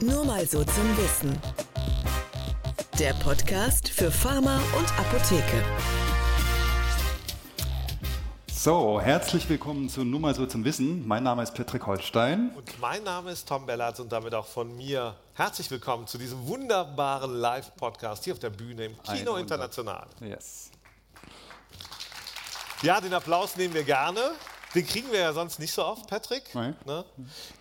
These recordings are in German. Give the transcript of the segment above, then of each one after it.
Nur mal so zum Wissen. Der Podcast für Pharma und Apotheke. So, herzlich willkommen zu Nur mal so zum Wissen. Mein Name ist Patrick Holstein. Und mein Name ist Tom Bellatz und damit auch von mir herzlich willkommen zu diesem wunderbaren Live-Podcast hier auf der Bühne im Kino International. Yes. Ja, den Applaus nehmen wir gerne. Den kriegen wir ja sonst nicht so oft, Patrick. Nein. Ne?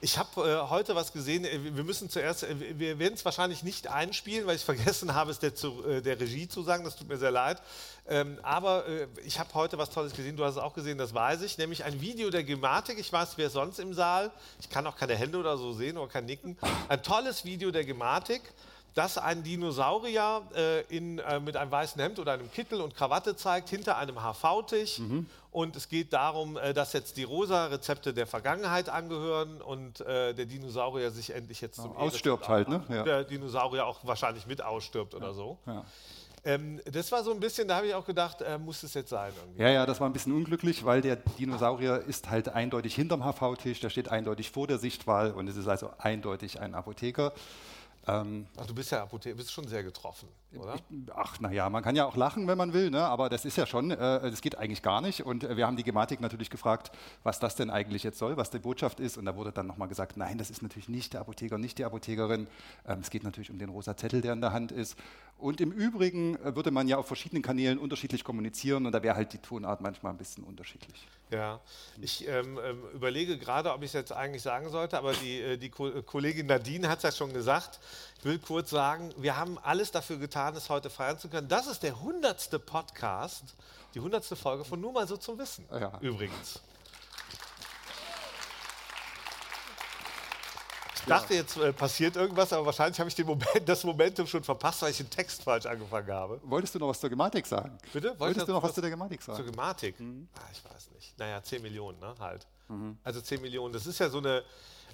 Ich habe äh, heute was gesehen. Äh, Wir müssen zuerst, äh, wir werden es wahrscheinlich nicht einspielen, weil ich vergessen habe, es der, zu, äh, der Regie zu sagen. Das tut mir sehr leid. Ähm, aber äh, ich habe heute was Tolles gesehen. Du hast es auch gesehen, das weiß ich. Nämlich ein Video der Gematik. Ich weiß, wer sonst im Saal. Ich kann auch keine Hände oder so sehen oder kein Nicken. Ein tolles Video der Gematik dass ein Dinosaurier äh, in, äh, mit einem weißen Hemd oder einem Kittel und Krawatte zeigt, hinter einem HV-Tisch. Mhm. Und es geht darum, äh, dass jetzt die rosa Rezepte der Vergangenheit angehören und äh, der Dinosaurier sich endlich jetzt zum ausstirbt halt, ne? Ja. Der Dinosaurier auch wahrscheinlich mit ausstirbt oder so. Ja. Ähm, das war so ein bisschen, da habe ich auch gedacht, äh, muss es jetzt sein irgendwie. ja, ja, das war ein bisschen unglücklich, weil der Dinosaurier ist halt eindeutig hinterm HV-Tisch, der steht eindeutig vor der Sichtwahl und es ist also eindeutig ein Apotheker. Ähm, Ach, du bist ja Apotheker, bist schon sehr getroffen, oder? Ach, naja, man kann ja auch lachen, wenn man will, ne? aber das ist ja schon, äh, das geht eigentlich gar nicht. Und äh, wir haben die Gematik natürlich gefragt, was das denn eigentlich jetzt soll, was die Botschaft ist. Und da wurde dann nochmal gesagt, nein, das ist natürlich nicht der Apotheker, nicht die Apothekerin. Ähm, es geht natürlich um den rosa Zettel, der in der Hand ist. Und im Übrigen äh, würde man ja auf verschiedenen Kanälen unterschiedlich kommunizieren und da wäre halt die Tonart manchmal ein bisschen unterschiedlich. Ja, ich ähm, ähm, überlege gerade, ob ich es jetzt eigentlich sagen sollte, aber die, äh, die Ko Kollegin Nadine hat es ja schon gesagt. Ich will kurz sagen, wir haben alles dafür getan, es heute feiern zu können. Das ist der hundertste Podcast, die hundertste Folge von Nur mal so zum Wissen. Ja. Übrigens. Dachte, jetzt äh, passiert irgendwas, aber wahrscheinlich habe ich den Moment, das Momentum schon verpasst, weil ich den Text falsch angefangen habe. Wolltest du noch was zur Gematik sagen? Bitte? Wollte Wolltest du noch was was- zu der Gematik Zur sagen? Gematik? Mhm. Ah, ich weiß nicht. Naja, 10 Millionen, ne? Halt. Also 10 Millionen, das ist ja so eine.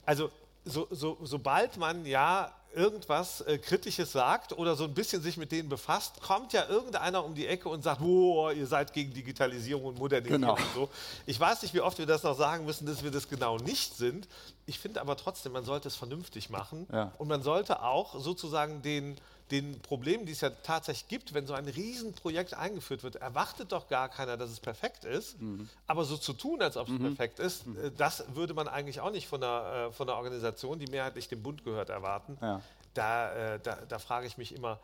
Also, so, so, sobald man ja irgendwas äh, Kritisches sagt oder so ein bisschen sich mit denen befasst, kommt ja irgendeiner um die Ecke und sagt, boah, ihr seid gegen Digitalisierung und Modernisierung Genau. und so. Ich weiß nicht, wie oft wir das noch sagen müssen, dass wir das genau nicht sind. Ich finde aber trotzdem, man sollte es vernünftig machen Ja. und man sollte auch sozusagen den, den Problemen, die es ja tatsächlich gibt, wenn so ein Riesenprojekt eingeführt wird, erwartet doch gar keiner, dass es perfekt ist. Mhm. Aber so zu tun, als ob es perfekt ist, äh, das würde man eigentlich auch nicht von einer, äh, von einer Organisation, die mehrheitlich dem Bund gehört, erwarten. Ja. Da, äh, da, da frage ich mich immer,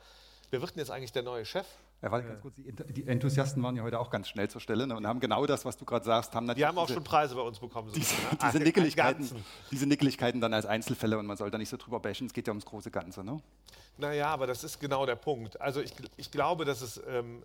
wer wird denn jetzt eigentlich der neue Chef? Ja, warte ganz kurz, die, Ent- die Enthusiasten waren ja heute auch ganz schnell zur Stelle ne, und haben genau das, was du gerade sagst, haben natürlich Die haben auch diese- schon Preise bei uns bekommen. so diese, ne? diese, Einen Nickeligkeiten, diese Nickeligkeiten dann als Einzelfälle und man soll da nicht so drüber bashen, es geht ja ums große Ganze. Ne? Naja, aber das ist genau der Punkt. Also ich, ich glaube, dass es, ähm,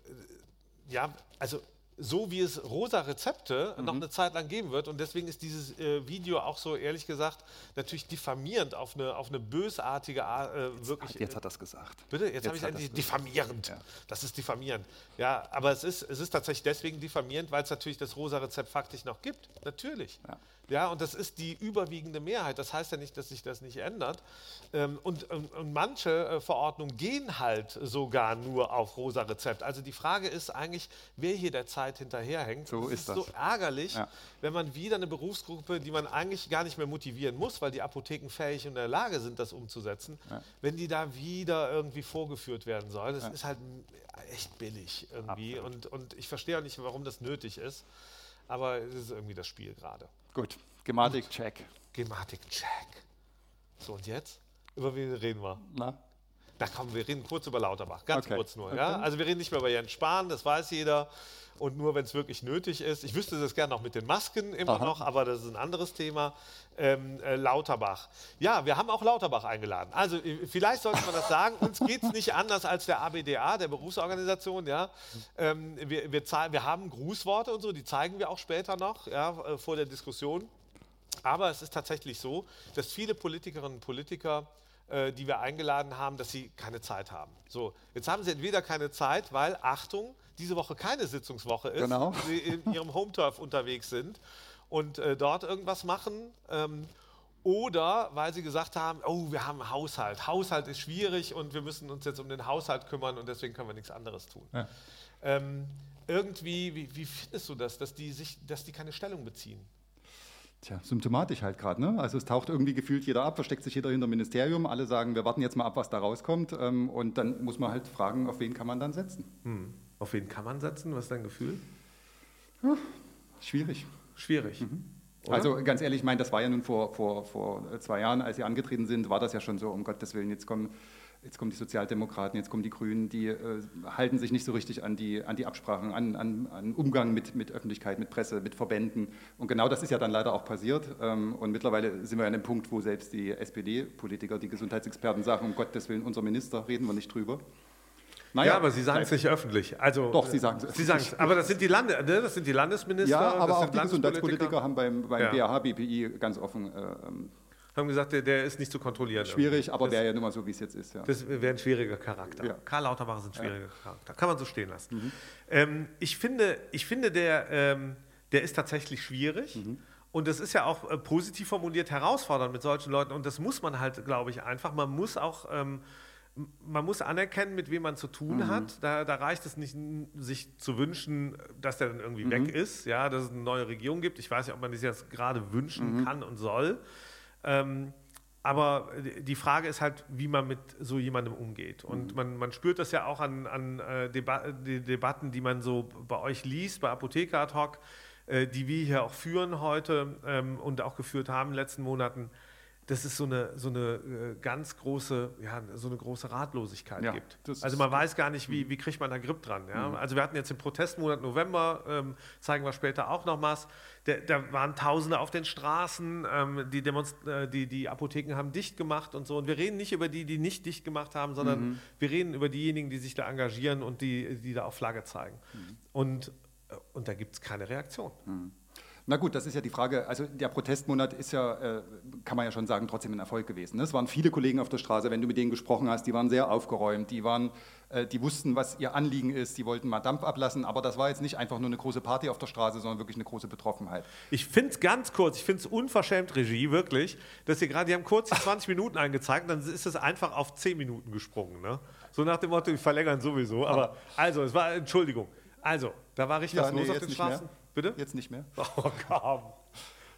ja, also so wie es rosa Rezepte Mhm. noch eine Zeit lang geben wird und deswegen ist dieses äh, Video auch so, ehrlich gesagt, natürlich diffamierend auf eine, auf eine bösartige Art, äh, wirklich. Jetzt hat er es gesagt. Bitte? Jetzt, habe ich hat endlich diffamierend. Ja. Das ist diffamierend. Ja, aber es ist, es ist tatsächlich deswegen diffamierend, weil es natürlich das rosa Rezept faktisch noch gibt. Natürlich. Ja. Ja, und das ist die überwiegende Mehrheit. Das heißt ja nicht, dass sich das nicht ändert. Ähm, und, und, und manche äh, Verordnungen gehen halt sogar nur auf rosa Rezept. Also die Frage ist eigentlich, wer hier der Zeit hinterherhängt. So Es ist das. so ärgerlich, Ja. wenn man wieder eine Berufsgruppe, die man eigentlich gar nicht mehr motivieren muss, weil die Apotheken fähig und in der Lage sind, das umzusetzen, wenn die da wieder irgendwie vorgeführt werden soll. Das ist halt echt billig irgendwie. Und, und ich verstehe auch nicht, warum das nötig ist. Aber es ist irgendwie das Spiel gerade. Gut, Gematik, check. Gematik-Check. So, und jetzt? Über wen reden wir? Na? Na komm, wir reden kurz über Lauterbach, ganz Okay. kurz nur. Ja? Also wir reden nicht mehr über Jens Spahn, das weiß jeder. Und nur, wenn es wirklich nötig ist. Ich wüsste das gerne noch mit den Masken immer Aha. noch, aber das ist ein anderes Thema. Ähm, äh, Lauterbach. Ja, wir haben auch Lauterbach eingeladen. Also äh, vielleicht sollte man das sagen. Uns geht es nicht anders als der ABDA, der Berufsorganisation. Ja? Ähm, wir, wir, wir haben Grußworte und so, die zeigen wir auch später noch ja, äh, vor der Diskussion. Aber es ist tatsächlich so, dass viele Politikerinnen und Politiker, äh, die wir eingeladen haben, dass sie keine Zeit haben. So, jetzt haben sie entweder keine Zeit, weil, Achtung, diese Woche keine Sitzungswoche ist, Genau. sie in ihrem Home-Turf unterwegs sind und äh, dort irgendwas machen. Ähm, oder weil sie gesagt haben, oh, wir haben einen Haushalt. Haushalt ist schwierig und wir müssen uns jetzt um den Haushalt kümmern und deswegen können wir nichts anderes tun. Ja. Ähm, irgendwie, wie, wie findest du das, dass die, sich, dass die keine Stellung beziehen? Tja, symptomatisch halt gerade. Ne? Also es taucht irgendwie gefühlt jeder ab, versteckt sich jeder hinter dem Ministerium. Alle sagen, wir warten jetzt mal ab, was da rauskommt. Ähm, und dann muss man halt fragen, auf wen kann man dann setzen. Hm. Auf wen kann man setzen? Was ist dein Gefühl? Ja, schwierig. Schwierig. Mhm. Also ganz ehrlich, ich meine, das war ja nun vor, vor, vor zwei Jahren, als Sie angetreten sind, war das ja schon so, um Gottes Willen, jetzt kommen Jetzt kommen die Sozialdemokraten, jetzt kommen die Grünen, die äh, halten sich nicht so richtig an die, an die Absprachen, an, an, an Umgang mit, mit Öffentlichkeit, mit Presse, mit Verbänden. Und genau das ist ja dann leider auch passiert. Ähm, und mittlerweile sind wir an einem Punkt, wo selbst die SPD-Politiker, die Gesundheitsexperten sagen, um Gottes Willen, unser Minister, reden wir nicht drüber. Naja, ja, aber Sie sagen es nicht öffentlich. Also, Doch, Sie sagen es. Sie sagen es. Aber das sind die, Lande, ne? das sind die Landesminister. Ja, aber auch die Gesundheitspolitiker haben beim, beim ja. BAH-BPI ganz offen äh, ähm, haben gesagt, der, der ist nicht zu kontrollieren. Schwierig, irgendwie. aber wäre ja nun mal so, wie es jetzt ist. Ja. Das wäre ein schwieriger Charakter. Ja. Karl Lauterbach ist ein schwieriger ja. Charakter. Kann man so stehen lassen. Mhm. Ähm, ich finde, ich finde der, ähm, der ist tatsächlich schwierig. Mhm. Und das ist ja auch äh, positiv formuliert herausfordernd mit solchen Leuten. Und das muss man halt, glaube ich, einfach. Man muss auch. Ähm, man muss anerkennen, mit wem man zu tun mhm. hat. Da, da, reicht es nicht, sich zu wünschen, dass der dann irgendwie mhm. weg ist, ja, dass es eine neue Regierung gibt. Ich weiß ja, ob man das jetzt gerade wünschen mhm. kann und soll. Ähm, aber die Frage ist halt, wie man mit so jemandem umgeht. Und mhm. man, man spürt das ja auch an, an äh, Deba die Debatten, die man so bei euch liest, bei Apotheker ad hoc, äh, die wir hier auch führen heute ähm, und auch geführt haben in den letzten Monaten dass es so eine, so eine äh, ganz große, ja, so eine große Ratlosigkeit ja, gibt. Also man weiß gar nicht, wie, mhm. wie kriegt man da Grip dran. Ja? Mhm. Also wir hatten jetzt den Protestmonat November, ähm, zeigen wir später auch noch was. Da waren Tausende auf den Straßen, ähm, die, Demonst äh, die, die Apotheken haben dicht gemacht und so. Und wir reden nicht über die, die nicht dicht gemacht haben, sondern mhm. wir reden über diejenigen, die sich da engagieren und die, die da auf Flagge zeigen. Mhm. Und, äh, und da gibt es keine Reaktion. Na gut, das ist ja die Frage. Also der Protestmonat ist ja, äh, kann man ja schon sagen, trotzdem ein Erfolg gewesen. Ne? Es waren viele Kollegen auf der Straße, wenn du mit denen gesprochen hast, die waren sehr aufgeräumt, die, waren, äh, die wussten, was ihr Anliegen ist, die wollten mal Dampf ablassen, aber das war jetzt nicht einfach nur eine große Party auf der Straße, sondern wirklich eine große Betroffenheit. Ich finde es ganz kurz, ich finde es unverschämt, Regie, wirklich, dass ihr gerade, die haben kurz die 20 Minuten eingezeigt, dann ist es einfach auf 10 Minuten gesprungen. Ne? So nach dem Motto, wir verlängern sowieso. Aber also, es war, Entschuldigung. Also, da war richtig ja, was nee, los auf den Straßen. Mehr. Bitte? Jetzt nicht mehr. Oh, komm.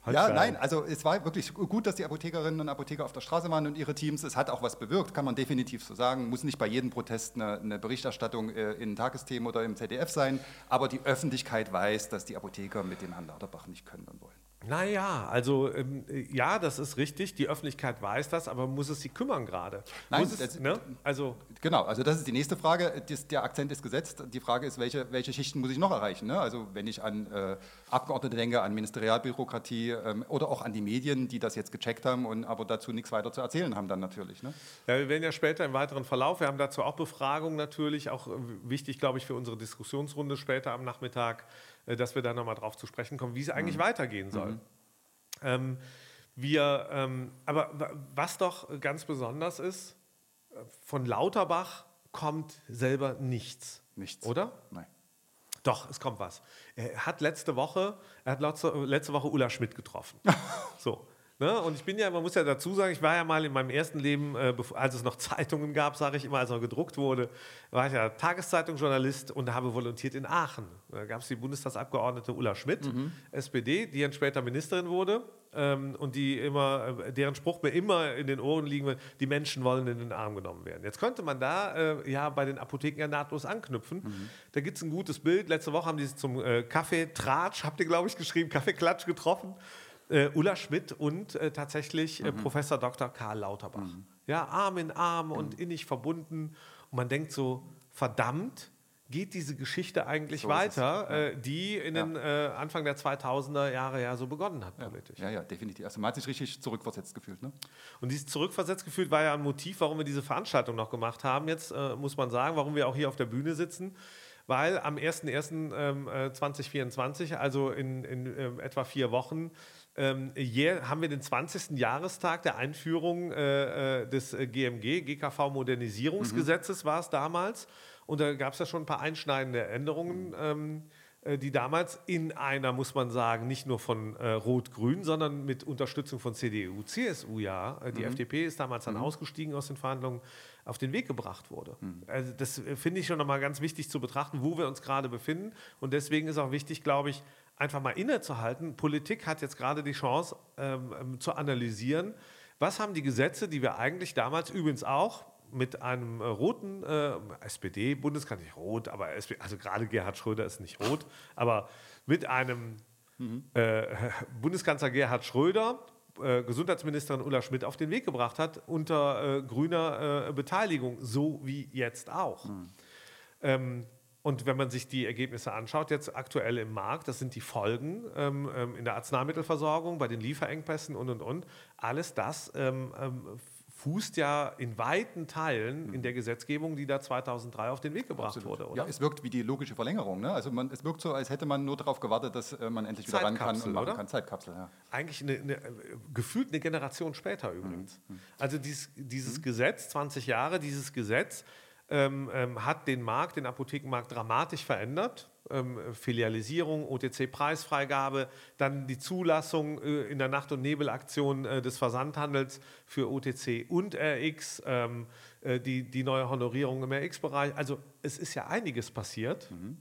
Halt ja, nein, also es war wirklich gut, dass die Apothekerinnen und Apotheker auf der Straße waren und ihre Teams. Es hat auch was bewirkt, kann man definitiv so sagen. Muss nicht bei jedem Protest eine, eine Berichterstattung äh, in Tagesthemen oder im ZDF sein, aber die Öffentlichkeit weiß, dass die Apotheker mit dem Herrn Lauterbach nicht können und wollen. Naja, also ähm, ja, das ist richtig. Die Öffentlichkeit weiß das, aber muss es sie kümmern gerade? Nein, es, das, ne? also genau. Also das ist die nächste Frage. Das, der Akzent ist gesetzt. Die Frage ist, welche, welche Schichten muss ich noch erreichen? Ne? Also wenn ich an äh, Abgeordnete denke, an Ministerialbürokratie ähm, oder auch an die Medien, die das jetzt gecheckt haben und aber dazu nichts weiter zu erzählen haben dann natürlich. Ne? Ja, wir werden ja später im weiteren Verlauf. Wir haben dazu auch Befragungen natürlich, auch äh, wichtig, glaube ich, für unsere Diskussionsrunde später am Nachmittag äh, dass wir da nochmal drauf zu sprechen kommen, wie es eigentlich mhm. weitergehen soll. Mhm. Ähm, wir, ähm, aber was doch ganz besonders ist, äh, von Lauterbach kommt selber nichts. Nichts. Oder? Nein. Doch, es kommt was. Er hat letzte Woche, er hat letzte, letzte Woche Ulla Schmidt getroffen. so. Ne? Und ich bin ja, man muss ja dazu sagen, ich war ja mal in meinem ersten Leben, äh, als es noch Zeitungen gab, sage ich immer, als er gedruckt wurde, war ich ja Tageszeitungsjournalist und habe volontiert in Aachen. Da gab es die Bundestagsabgeordnete Ulla Schmidt, mhm. SPD, die dann später Ministerin wurde ähm, und die immer, äh, deren Spruch mir immer in den Ohren liegen wird, die Menschen wollen in den Arm genommen werden. Jetzt könnte man da äh, ja bei den Apotheken ja nahtlos anknüpfen. Mhm. Da gibt es ein gutes Bild. Letzte Woche haben die sich zum äh, Kaffee-Tratsch, habt ihr glaube ich geschrieben, Kaffeeklatsch getroffen äh, Ulla Schmidt und äh, tatsächlich äh, mhm. Professor Dr. Karl Lauterbach. Mhm. Ja, Arm in Arm und innig verbunden. Und man denkt so, verdammt, geht diese Geschichte eigentlich so weiter, ja. äh, die in ja. den äh, Anfang der 2000er Jahre ja so begonnen hat ja. politisch. Ja, ja, definitiv. Also man hat sich richtig zurückversetzt gefühlt. Ne? Und dieses zurückversetzt gefühlt war ja ein Motiv, warum wir diese Veranstaltung noch gemacht haben. Jetzt äh, muss man sagen, warum wir auch hier auf der Bühne sitzen. Weil am 01.01.2024, ähm, äh, also in, in ähm, etwa vier Wochen, ähm, hier haben wir den 20. Jahrestag der Einführung äh, äh des GMG, GKV Modernisierungsgesetzes mhm. war es damals. Und da gab es ja schon ein paar einschneidende Änderungen. Ähm, äh, die damals in einer, muss man sagen, nicht nur von äh, Rot-Grün, sondern mit Unterstützung von CDU, CSU, ja, äh, die mhm. FDP ist damals dann mhm. ausgestiegen aus den Verhandlungen, auf den Weg gebracht wurde. Mhm. Also das äh, finde ich schon nochmal ganz wichtig zu betrachten, wo wir uns gerade befinden. Und deswegen ist auch wichtig, glaube ich, einfach mal innezuhalten. Politik hat jetzt gerade die Chance ähm, ähm zu analysieren, was haben die Gesetze, die wir eigentlich damals übrigens auch mit einem äh, roten äh, SPD-Bundeskanzler, nicht rot, aber SPD, also gerade Gerhard Schröder ist nicht rot, aber mit einem mhm. äh, Bundeskanzler Gerhard Schröder, äh, Gesundheitsministerin Ulla Schmidt auf den Weg gebracht hat, unter äh, grüner äh, Beteiligung, so wie jetzt auch. Mhm. Ähm, und wenn man sich die Ergebnisse anschaut, jetzt aktuell im Markt, das sind die Folgen ähm, ähm in der Arzneimittelversorgung, bei den Lieferengpässen und und und. Alles das ähm, ähm, fußt ja in weiten Teilen in der Gesetzgebung, die da 2003 auf den Weg gebracht Absolut. wurde. Oder? Ja, es wirkt wie die logische Verlängerung. Ne? Also man, es wirkt so, als hätte man nur darauf gewartet, dass äh, man endlich wieder ran kann und machen oder? kann. Zeitkapsel, ja. Eigentlich eine, eine, gefühlt eine Generation später übrigens. Mhm. Also dieses, dieses mhm. Gesetz, 20 Jahre, dieses Gesetz ähm, ähm, hat den Markt, den Apothekenmarkt dramatisch verändert. Ähm, Filialisierung, OTC-Preisfreigabe, dann die Zulassung äh, in der Nacht- und Nebelaktion äh, des Versandhandels für OTC und RX, ähm, äh, die, die neue Honorierung im RX-Bereich. Also es ist ja einiges passiert. Mhm.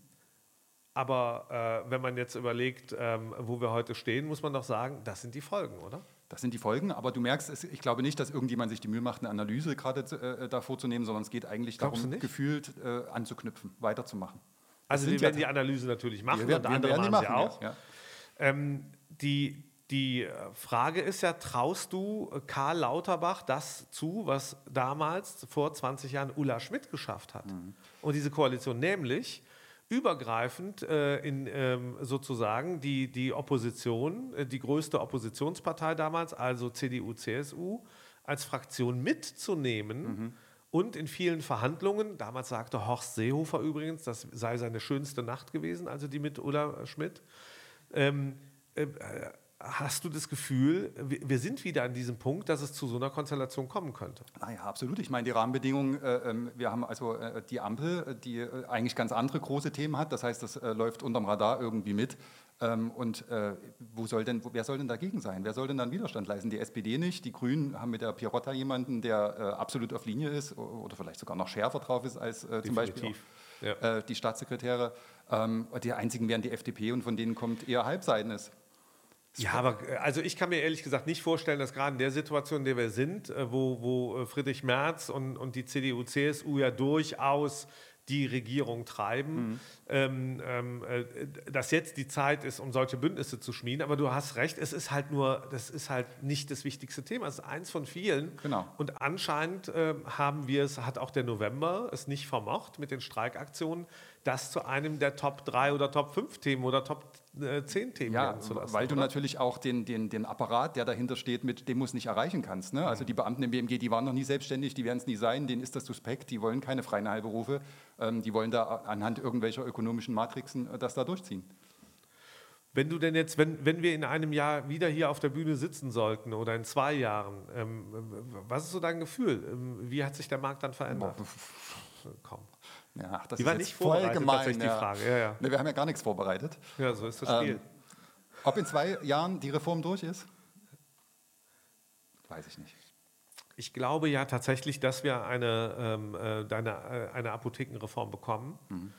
Aber äh, wenn man jetzt überlegt, ähm, wo wir heute stehen, muss man doch sagen, das sind die Folgen, oder? Das sind die Folgen, aber du merkst, ich glaube nicht, dass irgendjemand sich die Mühe macht, eine Analyse gerade äh, da vorzunehmen, sondern es geht eigentlich Glaubst darum, gefühlt äh, anzuknüpfen, weiterzumachen. Also wir werden ja die Analyse natürlich machen wir, und andere machen, machen sie auch. Ja. Ähm, die, die Frage ist ja, traust du Karl Lauterbach das zu, was damals vor 20 Jahren Ulla Schmidt geschafft hat? Mhm. Und diese Koalition, nämlich übergreifend äh, in ähm, sozusagen die, die Opposition, äh, die größte Oppositionspartei damals, also CDU, CSU, als Fraktion mitzunehmen mhm. und in vielen Verhandlungen, damals sagte Horst Seehofer übrigens, das sei seine schönste Nacht gewesen, also die mit Ulla Schmidt, ähm, äh, Hast du das Gefühl, wir sind wieder an diesem Punkt, dass es zu so einer Konstellation kommen könnte? Naja, absolut. Ich meine, die Rahmenbedingungen, äh, ähm, wir haben also äh, die Ampel, die äh, eigentlich ganz andere große Themen hat. Das heißt, das äh, läuft unterm Radar irgendwie mit. Ähm, und wo soll denn, wer soll denn dagegen sein? Wer soll denn dann Widerstand leisten? Die SPD nicht. Die Grünen haben mit der Pirotta jemanden, der absolut auf Linie ist oder vielleicht sogar noch schärfer drauf ist als zum Beispiel ja. die Staatssekretäre. Ähm, die einzigen wären die FDP und von denen kommt eher Halbseitenes. Ja, aber äh, also ich kann mir ehrlich gesagt nicht vorstellen, dass gerade in der Situation, in der wir sind, äh, wo, wo äh, Friedrich Merz und, und die CDU, CSU ja durchaus die Regierung treiben, mhm. ähm, ähm, dass jetzt die Zeit ist, um solche Bündnisse zu schmieden. Aber du hast recht, es ist halt nur, das ist halt nicht das wichtigste Thema. Es ist eins von vielen. Genau. Und anscheinend äh, haben wir es, hat auch der November es nicht vermocht mit den Streikaktionen, das zu einem der Top 3 oder Top 5 Themen oder Top äh, zehn Themen ja, zu lassen. Weil oder? du natürlich auch den, den, den Apparat, der dahinter steht, mit dem muss nicht erreichen kannst. Ne? Also die Beamten im BMG, die waren noch nie selbstständig, die werden es nie sein, denen ist das suspekt, die wollen keine freien Heilberufe, ähm, die wollen da anhand irgendwelcher ökonomischen Matrixen äh, das da durchziehen. Wenn du denn jetzt, wenn, wenn wir in einem Jahr wieder hier auf der Bühne sitzen sollten oder in zwei Jahren, ähm, was ist so dein Gefühl? Ähm, wie hat sich der Markt dann verändert? Komm. Ja, das die war nicht voll gemein. Die Frage. Ja, ja. Nee, wir haben ja gar nichts vorbereitet. Ja, so ist das Spiel. Ähm, ob in zwei Jahren die Reform durch ist? Weiß ich nicht. Ich glaube ja tatsächlich, dass wir eine, ähm, äh, eine, äh, eine Apothekenreform bekommen. Mhm.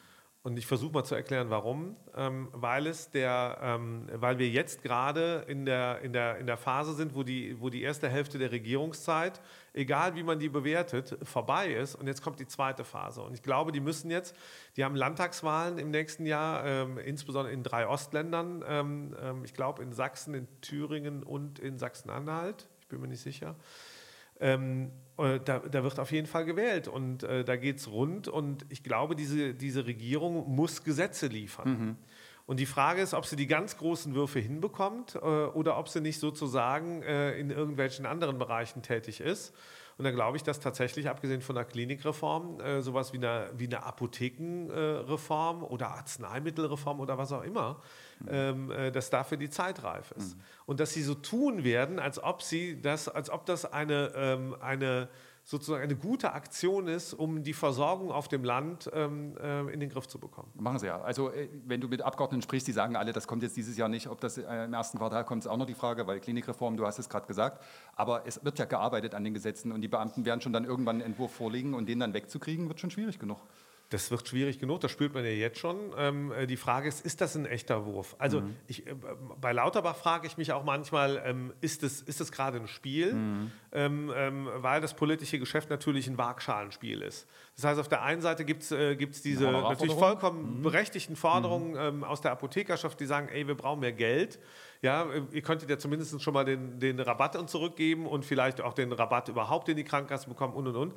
Und ich versuche mal zu erklären, warum. Ähm, weil, es der, ähm, weil wir jetzt gerade in der, in, der, in der Phase sind, wo die, wo die erste Hälfte der Regierungszeit, egal wie man die bewertet, vorbei ist. Und jetzt kommt die zweite Phase. Und ich glaube, die müssen jetzt, die haben Landtagswahlen im nächsten Jahr, ähm, insbesondere in drei Ostländern. Ähm, ähm, ich glaube in Sachsen, in Thüringen und in Sachsen-Anhalt. Ich bin mir nicht sicher. Ähm, äh, da, da, wird auf jeden Fall gewählt und äh, da geht es rund. Und ich glaube, diese, diese Regierung muss Gesetze liefern. Mhm. Und die Frage ist, ob sie die ganz großen Würfe hinbekommt äh, oder ob sie nicht sozusagen äh, in irgendwelchen anderen Bereichen tätig ist. Und dann glaube ich, dass tatsächlich, abgesehen von der Klinikreform, äh, sowas wie eine, wie eine Apothekenreform oder Arzneimittelreform oder was auch immer. Ähm, äh, dass dafür die Zeit reif ist. Mhm. Und dass sie so tun werden, als ob sie das, als ob das eine, ähm, eine sozusagen eine gute Aktion ist, um die Versorgung auf dem Land ähm, äh, in den Griff zu bekommen. Machen sie ja. Also äh, wenn du mit Abgeordneten sprichst, die sagen alle, das kommt jetzt dieses Jahr nicht. Ob das äh, im ersten Quartal kommt, ist auch noch die Frage, weil Klinikreform, du hast es gerade gesagt. Aber es wird ja gearbeitet an den Gesetzen und die Beamten werden schon dann irgendwann einen Entwurf vorlegen und den dann wegzukriegen, wird schon schwierig genug. Das wird schwierig genug, das spürt man ja jetzt schon. Ähm, äh, die Frage ist, ist das ein echter Wurf? Also Mhm. ich, äh, bei Lauterbach frage ich mich auch manchmal, ähm, ist es ist das gerade ein Spiel? Mhm. Ähm, ähm, weil das politische Geschäft natürlich ein Waagschalenspiel ist. Das heißt, auf der einen Seite gibt es äh, gibt's diese natürlich vollkommen berechtigten Forderungen ähm, aus der Apothekerschaft, die sagen, ey, wir brauchen mehr Geld. Ja, äh, ihr könntet ja zumindest schon mal den, den Rabatt uns zurückgeben und vielleicht auch den Rabatt überhaupt in die Krankenkasse bekommen und und und.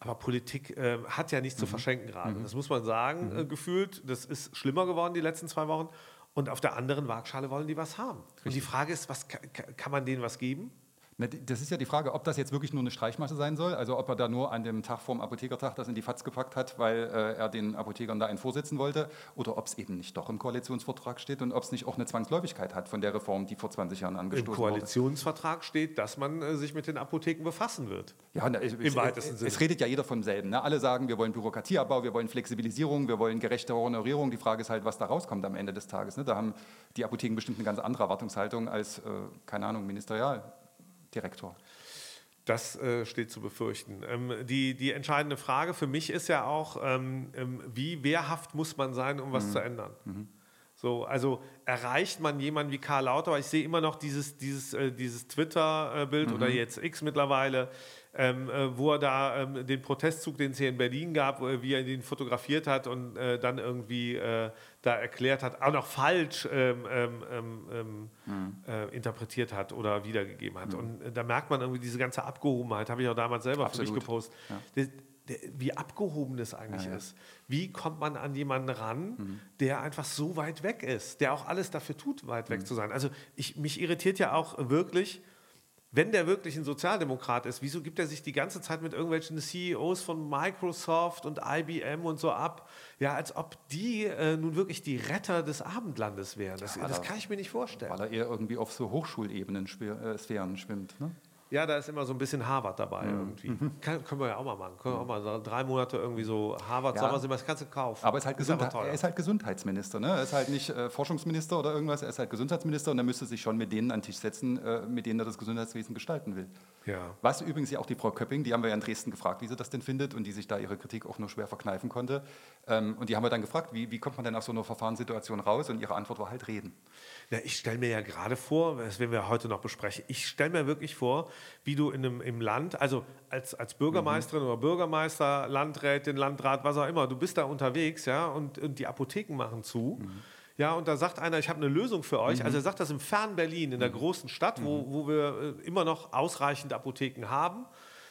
Aber Politik äh, hat ja nichts zu verschenken gerade. Das muss man sagen, äh, gefühlt. Das ist schlimmer geworden die letzten zwei Wochen. Und auf der anderen Waagschale wollen die was haben. Und die Frage ist, was, ka- ka- kann man denen was geben? Das ist ja die Frage, ob das jetzt wirklich nur eine Streichmasse sein soll, also ob er da nur an dem Tag vorm Apothekertag das in die Fatz gepackt hat, weil äh, er den Apothekern da einen vorsitzen wollte, oder ob es eben nicht doch im Koalitionsvertrag steht und ob es nicht auch eine Zwangsläufigkeit hat von der Reform, die vor 20 Jahren Im angestoßen wurde. Koalitionsvertrag steht, dass man äh, sich mit den Apotheken befassen wird. Ja, na, es, Im weitesten es, Sinne. Es redet ja jeder vom selben. Ne? Alle sagen, wir wollen Bürokratieabbau, wir wollen Flexibilisierung, wir wollen gerechte Honorierung. Die Frage ist halt, was da rauskommt am Ende des Tages. Ne? Da haben die Apotheken bestimmt eine ganz andere Erwartungshaltung als, äh, keine Ahnung, Ministerialdirektor. Das äh, steht zu befürchten. Ähm, die, die entscheidende Frage für mich ist ja auch, ähm, ähm, wie wehrhaft muss man sein, um was zu ändern? So, also erreicht man jemanden wie Karl Lauterbach? Ich sehe immer noch dieses, dieses, äh, dieses Twitter-Bild oder jetzt X mittlerweile, ähm, äh, wo er da ähm, den Protestzug, den es hier in Berlin gab, er- wie er den fotografiert hat und äh, dann irgendwie äh, da erklärt hat, auch noch falsch ähm, ähm, ähm, ähm, äh, interpretiert hat oder wiedergegeben hat. Und äh, da merkt man irgendwie diese ganze Abgehobenheit, habe ich auch damals selber für mich Absolut. gepostet. Der, wie abgehoben das eigentlich ist. Wie kommt man an jemanden ran, der einfach so weit weg ist, der auch alles dafür tut, weit weg zu sein? Also ich, mich irritiert ja auch wirklich, wenn der wirklich ein Sozialdemokrat ist, wieso gibt er sich die ganze Zeit mit irgendwelchen CEOs von Microsoft und IBM und so ab? Ja, als ob die äh, nun wirklich die Retter des Abendlandes wären. Das, weil das er- kann ich mir nicht vorstellen. Weil er eher irgendwie auf so Hochschulebenen schwer, äh, Sphären schwimmt. Ne? Ja, da ist immer so ein bisschen Harvard dabei Mhm. irgendwie. Kann, können wir ja auch mal machen. Können wir auch mal so drei Monate irgendwie so Harvard Ja. Sommersemester, das kannst du kaufen. Aber er ist, halt Ist aber er ist halt Gesundheitsminister. Ne? Er ist halt nicht äh, Forschungsminister oder irgendwas, er ist halt Gesundheitsminister und er müsste sich schon mit denen an den Tisch setzen, äh, mit denen er das Gesundheitswesen gestalten will. Ja. Was übrigens ja auch die Frau Köpping, die haben wir ja in Dresden gefragt, wie sie das denn findet und die sich da ihre Kritik auch nur schwer verkneifen konnte. Ähm, und die haben wir dann gefragt, wie, wie kommt man denn aus so einer Verfahrenssituation raus? Und ihre Antwort war halt reden. Ja, ich stelle mir ja gerade vor, das werden wir heute noch besprechen, ich stelle mir wirklich vor, wie du in einem, im Land, also als, als Bürgermeisterin oder Bürgermeister, Landrätin, Landrat, was auch immer, du bist da unterwegs, ja, und, und die Apotheken machen zu. Ja, und da sagt einer, ich habe eine Lösung für euch. Also er sagt das im fernen Berlin, in der großen Stadt, wo, wo wir äh, immer noch ausreichend Apotheken haben,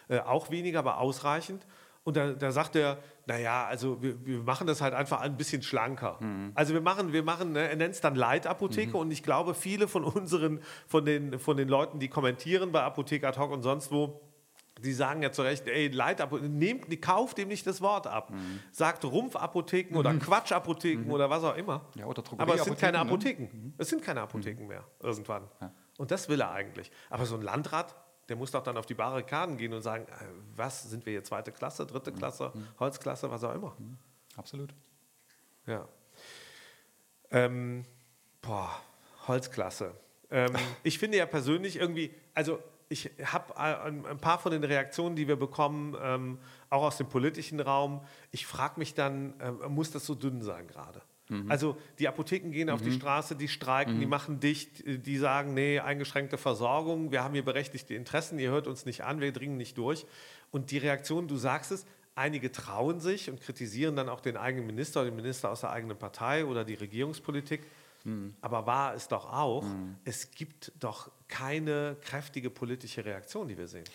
äh, auch weniger, aber ausreichend. Und da, da sagt er, naja, also wir, wir machen das halt einfach ein bisschen schlanker. Also wir machen, wir machen, ne, er nennt es dann Leitapotheke und ich glaube, viele von unseren, von den, von den Leuten, die kommentieren bei Apotheke ad hoc und sonst wo, die sagen ja zu Recht, ey, Leitapotheken, nehmt, kauft dem nicht das Wort ab. Sagt Rumpfapotheken oder Quatschapotheken oder was auch immer. Ja, oder Aber es sind keine ne? Apotheken. Es sind keine Apotheken mehr, irgendwann. Und das will er eigentlich. Aber so ein Landrat, der muss doch dann auf die Barrikaden gehen und sagen, äh, was, sind wir hier zweite Klasse, dritte Klasse, Holzklasse, was auch immer. Absolut. Ja. Ähm, boah, Holzklasse. Ähm, ich finde ja persönlich irgendwie, also ich habe ein, ein paar von den Reaktionen, die wir bekommen, ähm, auch aus dem politischen Raum, ich frage mich dann, ähm, muss das so dünn sein gerade? Also die Apotheken gehen auf die Straße, die streiken, die machen dicht, die sagen, nee, eingeschränkte Versorgung, wir haben hier berechtigte Interessen, ihr hört uns nicht an, wir dringen nicht durch. Und die Reaktion, du sagst es, einige trauen sich und kritisieren dann auch den eigenen Minister oder den Minister aus der eigenen Partei oder die Regierungspolitik. Aber wahr ist doch auch, es gibt doch keine kräftige politische Reaktion, die wir sehen.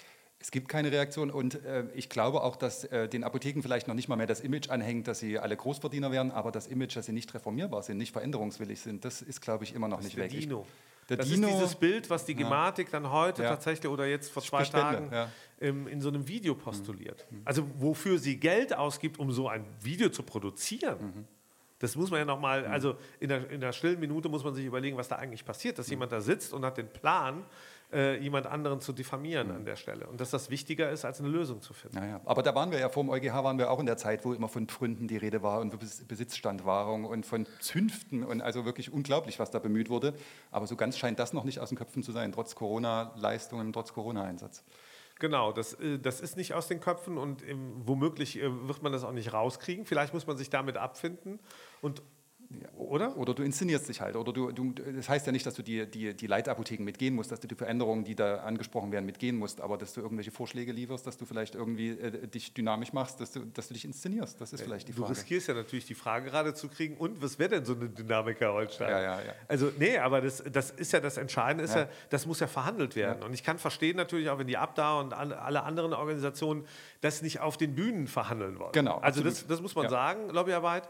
Es gibt keine Reaktion und äh, ich glaube auch, dass äh, den Apotheken vielleicht noch nicht mal mehr das Image anhängt, dass sie alle Großverdiener wären, aber das Image, dass sie nicht reformierbar sind, nicht veränderungswillig sind, das ist, glaube ich, immer noch nicht der weg. Dino. Der das Dino, ist dieses Bild, was die Gematik dann heute Ja. tatsächlich oder jetzt vor zwei Tagen ja. ähm, in so einem Video postuliert. Also wofür sie Geld ausgibt, um so ein Video zu produzieren. Das muss man ja nochmal, also in der, in der stillen Minute muss man sich überlegen, was da eigentlich passiert, dass jemand da sitzt und hat den Plan, äh, jemand anderen zu diffamieren an der Stelle. Und dass das wichtiger ist, als eine Lösung zu finden. Naja, aber da waren wir ja vor dem EuGH, waren wir auch in der Zeit, wo immer von Pfründen die Rede war und Bes- Besitzstandwahrung und von Zünften und also wirklich unglaublich, was da bemüht wurde. Aber so ganz scheint das noch nicht aus den Köpfen zu sein, trotz Corona-Leistungen, trotz Corona-Einsatz. Genau, das, äh, das ist nicht aus den Köpfen und ähm, womöglich äh, wird man das auch nicht rauskriegen. Vielleicht muss man sich damit abfinden und oder? Oder du inszenierst dich halt. Oder du, du, das heißt ja nicht, dass du die, die, die Leitapotheken mitgehen musst, dass du die Veränderungen, die da angesprochen werden, mitgehen musst, aber dass du irgendwelche Vorschläge lieferst, dass du vielleicht irgendwie äh, dich dynamisch machst, dass du, dass du dich inszenierst. Das ist vielleicht die Du Frage. riskierst ja natürlich die Frage gerade zu kriegen, und was wäre denn so eine Dynamik, Herr Holstein? Ja, ja, ja. Also, nee, aber das, das ist ja das Entscheidende, ist ja. Ja. das muss ja verhandelt werden. Und ich kann verstehen natürlich auch, wenn die Abda und alle, anderen Organisationen das nicht auf den Bühnen verhandeln wollen. Genau, Also das, das muss man sagen, Lobbyarbeit.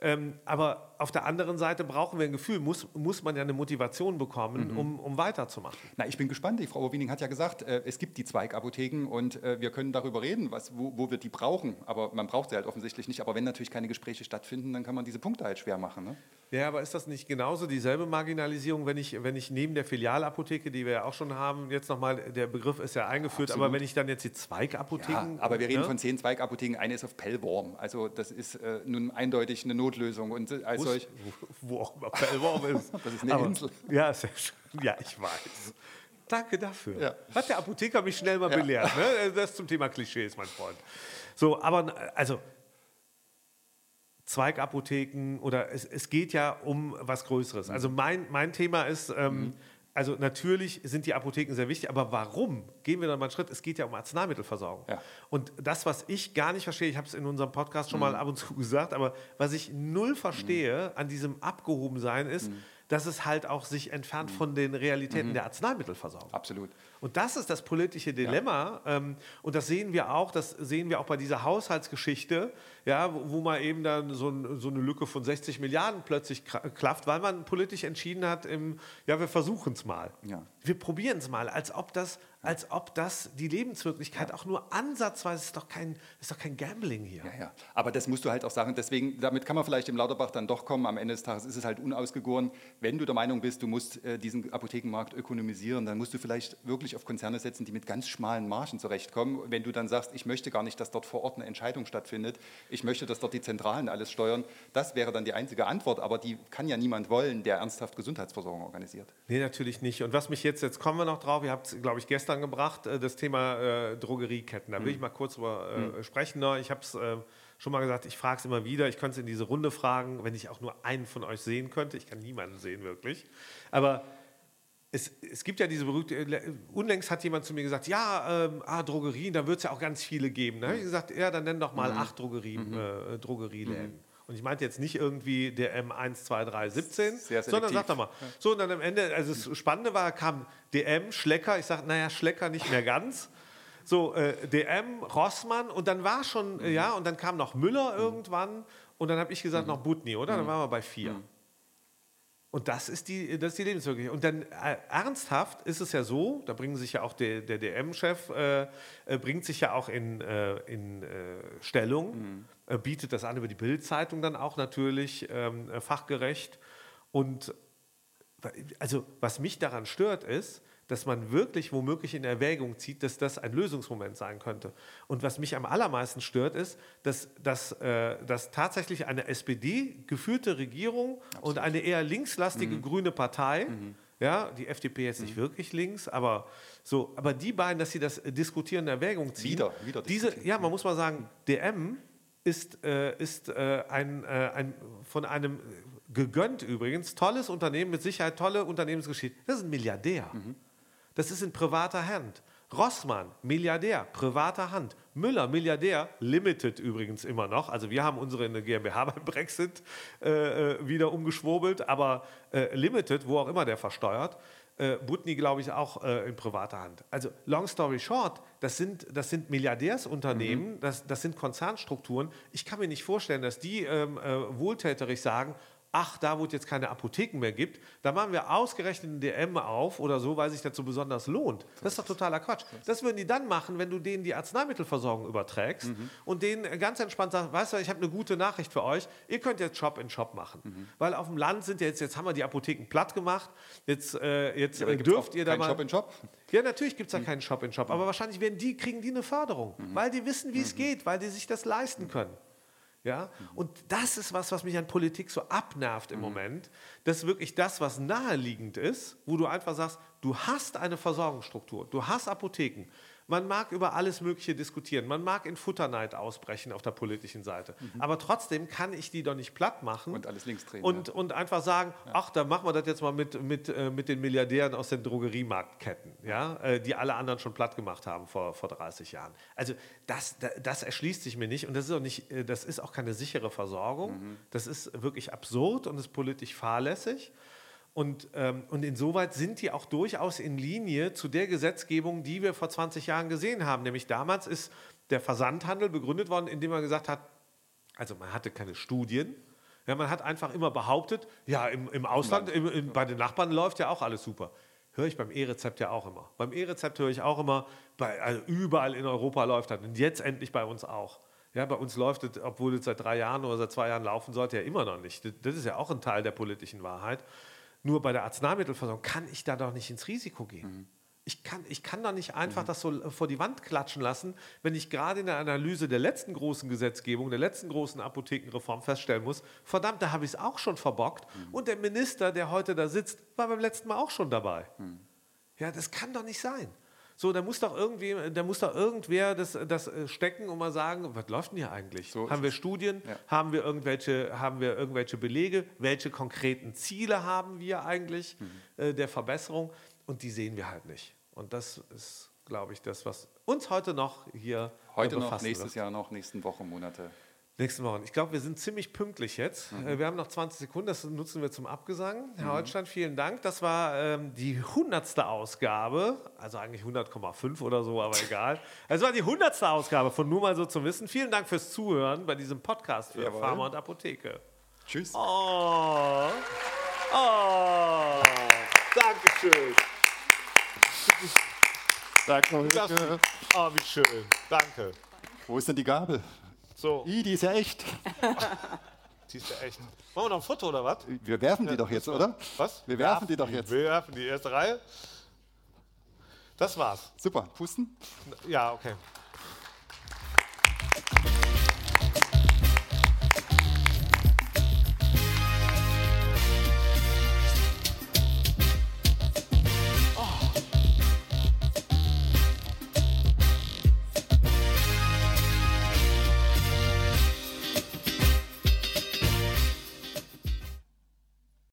Ähm, aber auf der anderen Seite brauchen wir ein Gefühl, muss, muss man ja eine Motivation bekommen, Mhm. um, um weiterzumachen. Na, ich bin gespannt. Die Frau Oberwiening hat ja gesagt, äh, es gibt die Zweigapotheken und äh, wir können darüber reden, was, wo, wo wir die brauchen. Aber man braucht sie halt offensichtlich nicht. Aber wenn natürlich keine Gespräche stattfinden, dann kann man diese Punkte halt schwer machen. Ne? Ja, aber ist das nicht genauso dieselbe Marginalisierung, wenn ich, wenn ich neben der Filialapotheke, die wir ja auch schon haben, jetzt nochmal, der Begriff ist ja eingeführt, aber Absolut. wenn ich dann jetzt die Zweigapotheken. Ja, aber wir reden ne? von zehn Zweigapotheken. Eine ist auf Pellworm. Also das ist äh, nun eindeutig eine Notlösung. Und äh, als Wo, auch immer Pellworm ist. Das ist eine Insel. Ja, sehr schön. ja, ich weiß. Danke dafür. Ja. Hat der Apotheker mich schnell mal belehrt. Ne? Das zum Thema Klischees, mein Freund. So, aber also Zweigapotheken oder es, es geht ja um was Größeres. Also mein, mein Thema ist, ähm, also natürlich sind die Apotheken sehr wichtig, aber warum? Gehen wir dann mal einen Schritt. Es geht ja um Arzneimittelversorgung. Ja. Und das, was ich gar nicht verstehe, ich habe es in unserem Podcast schon mal ab und zu gesagt, aber was ich null verstehe an diesem Abgehobensein ist, dass es halt auch sich entfernt von den Realitäten der Arzneimittelversorgung. absolut. Und das ist das politische Dilemma. Ähm, und das sehen wir auch, das sehen wir auch bei dieser Haushaltsgeschichte, ja, wo, wo man eben dann so, ein, so eine Lücke von 60 Milliarden plötzlich klafft, weil man politisch entschieden hat, im, ja, wir versuchen es mal. Ja. Wir probieren es mal, als ob das, als ob das die Lebenswirklichkeit auch nur ansatzweise ist doch kein, ist doch kein Gambling hier. Ja, ja. Aber das musst du halt auch sagen. Deswegen, damit kann man vielleicht im Lauterbach dann doch kommen. Am Ende des Tages ist es halt unausgegoren. Wenn du der Meinung bist, du musst äh, diesen Apothekenmarkt ökonomisieren, dann musst du vielleicht wirklich auf Konzerne setzen, die mit ganz schmalen Margen zurechtkommen. Wenn du dann sagst, ich möchte gar nicht, dass dort vor Ort eine Entscheidung stattfindet, ich möchte, dass dort die Zentralen alles steuern, das wäre dann die einzige Antwort. Aber die kann ja niemand wollen, der ernsthaft Gesundheitsversorgung organisiert. Nee, natürlich nicht. Und was mich jetzt, jetzt kommen wir noch drauf, ihr habt es, glaube ich, gestern gebracht, äh, das Thema äh, Drogerieketten. Da will ich mal kurz drüber äh, sprechen. Ne? Ich habe es schon mal gesagt, ich frage es immer wieder. Ich könnte es in diese Runde fragen, wenn ich auch nur einen von euch sehen könnte. Ich kann niemanden sehen, wirklich. Aber es, es gibt ja diese berühmte, unlängst hat jemand zu mir gesagt, ja, ähm, ah, Drogerien, da wird es ja auch ganz viele geben. Da habe ich gesagt, ja, dann nenn doch mal acht Drogerie, äh, Drogerieläden. Und ich meinte jetzt nicht irgendwie der M1, 2, 3, 17, Sehr sondern selektiv. sag doch mal. So, und dann am Ende, also das Spannende war, kam DM, Schlecker, ich sage, naja, Schlecker nicht mehr ganz. So, äh, DM, Rossmann und dann war schon, äh, ja, und dann kam noch Müller irgendwann und dann habe ich gesagt, noch Butni, oder? Dann waren wir bei vier. Und das ist die, das ist die Lebenswirklichkeit. Und dann äh, ernsthaft ist es ja so, da bringen sich ja auch der, der DM-Chef, äh, äh, bringt sich ja auch in, äh, in äh, Stellung, äh, bietet das an über die Bild-Zeitung dann auch natürlich ähm, äh, fachgerecht. Und also was mich daran stört ist, dass man wirklich womöglich in Erwägung zieht, dass das ein Lösungsmoment sein könnte. Und was mich am allermeisten stört, ist, dass, dass, äh, dass tatsächlich eine SPD-geführte Regierung und eine eher linkslastige Mhm. grüne Partei, ja, die FDP jetzt nicht wirklich links, aber so, aber die beiden, dass sie das äh, diskutieren in Erwägung ziehen. Wieder- wieder diese, ja, man muss mal sagen, DM ist, äh, ist äh, ein, äh, ein, von einem äh, gegönnt übrigens, tolles Unternehmen, mit Sicherheit tolle Unternehmensgeschichte. Das ist ein Milliardär. Das ist in privater Hand. Rossmann, Milliardär, privater Hand. Müller, Milliardär, Limited übrigens immer noch. Also wir haben unsere in der GmbH beim Brexit äh, äh, wieder umgeschwurbelt, aber äh, Limited, wo auch immer der versteuert, äh, Butni, glaube ich, auch äh, in privater Hand. Also long story short, das sind, das sind Milliardärsunternehmen, das, das sind Konzernstrukturen. Ich kann mir nicht vorstellen, dass die ähm, äh, wohltäterig sagen, ach, da wo es jetzt keine Apotheken mehr gibt, da machen wir ausgerechnet einen DM auf oder so, weil sich das so besonders lohnt. Das ist doch totaler Quatsch. Das würden die dann machen, wenn du denen die Arzneimittelversorgung überträgst und denen ganz entspannt sagst, weißt du, ich habe eine gute Nachricht für euch, ihr könnt jetzt Shop in Shop machen. Weil auf dem Land sind ja jetzt, jetzt haben wir die Apotheken platt gemacht, jetzt, äh, jetzt Aber äh, dürft ihr da mal... Shop in Shop? Ja, natürlich gibt es da keinen Shop in Shop, aber wahrscheinlich werden die, kriegen die eine Förderung, weil die wissen, wie es geht, weil die sich das leisten können. Ja? Und das ist was, was mich an Politik so abnervt im Moment. Das ist wirklich das, was naheliegend ist, wo du einfach sagst, du hast eine Versorgungsstruktur, du hast Apotheken. Man mag über alles Mögliche diskutieren. Man mag in Futterneid ausbrechen auf der politischen Seite. Aber trotzdem kann ich die doch nicht platt machen. Und alles links drehen, Und, und einfach sagen, ach, dann machen wir das jetzt mal mit, mit, äh, mit den Milliardären aus den Drogeriemarktketten, ja, äh, die alle anderen schon platt gemacht haben vor, vor 30 Jahren. Also das, da- das erschließt sich mir nicht und das ist auch, nicht, äh, das ist auch keine sichere Versorgung. Das ist wirklich absurd und ist politisch fahrlässig. Und, ähm, und insoweit sind die auch durchaus in Linie zu der Gesetzgebung, die wir vor 20 Jahren gesehen haben. Nämlich damals ist der Versandhandel begründet worden, indem man gesagt hat, also man hatte keine Studien. Ja, man hat einfach immer behauptet, ja, im, im Ausland, im, im, bei den Nachbarn läuft ja auch alles super. Höre ich beim E-Rezept ja auch immer. Beim E-Rezept höre ich auch immer, bei, also überall in Europa läuft das. Und jetzt endlich bei uns auch. Ja, bei uns läuft es, obwohl es seit drei Jahren oder seit zwei Jahren laufen sollte, ja immer noch nicht. Das, das ist ja auch ein Teil der politischen Wahrheit. Nur bei der Arzneimittelversorgung kann ich da doch nicht ins Risiko gehen. Ich kann, ich kann doch nicht einfach das so vor die Wand klatschen lassen, wenn ich gerade in der Analyse der letzten großen Gesetzgebung, der letzten großen Apothekenreform feststellen muss, verdammt, da habe ich es auch schon verbockt. Und der Minister, der heute da sitzt, war beim letzten Mal auch schon dabei. Ja, das kann doch nicht sein. So, da muss doch irgendwie, da muss doch irgendwer das, das äh, stecken und mal sagen, was läuft denn hier eigentlich? So haben wir. Studien? Ja. Haben wir irgendwelche, haben wir irgendwelche Belege? Welche konkreten Ziele haben wir eigentlich Mhm. äh, der Verbesserung? Und die sehen wir halt nicht. Und das ist, glaube ich, das, was uns heute noch hier Heute noch, nächstes wird. Jahr noch, nächsten Wochen, Monate. Nächsten Wochen. Ich glaube, wir sind ziemlich pünktlich jetzt. Mhm. Äh, Wir haben noch 20 Sekunden, das nutzen wir zum Abgesang. Herr Holstein, vielen Dank. Das war ähm, die 100. Ausgabe, also eigentlich 100,5 oder so, aber egal. Es war die 100. Ausgabe von Nur mal so zum Wissen. Vielen Dank fürs Zuhören bei diesem Podcast für Jawohl. Pharma und Apotheke. Tschüss. Oh, oh, Dankeschön. Danke. Oh, wie schön. Danke. Wo ist denn die Gabel? So, I, die ist ja echt. die ist ja echt. Machen wir noch ein Foto oder was? Wir werfen die doch jetzt, oder? Was? Wir werfen die doch jetzt. Wir werfen die erste Reihe. Das war's. Super. Pusten? Ja, okay.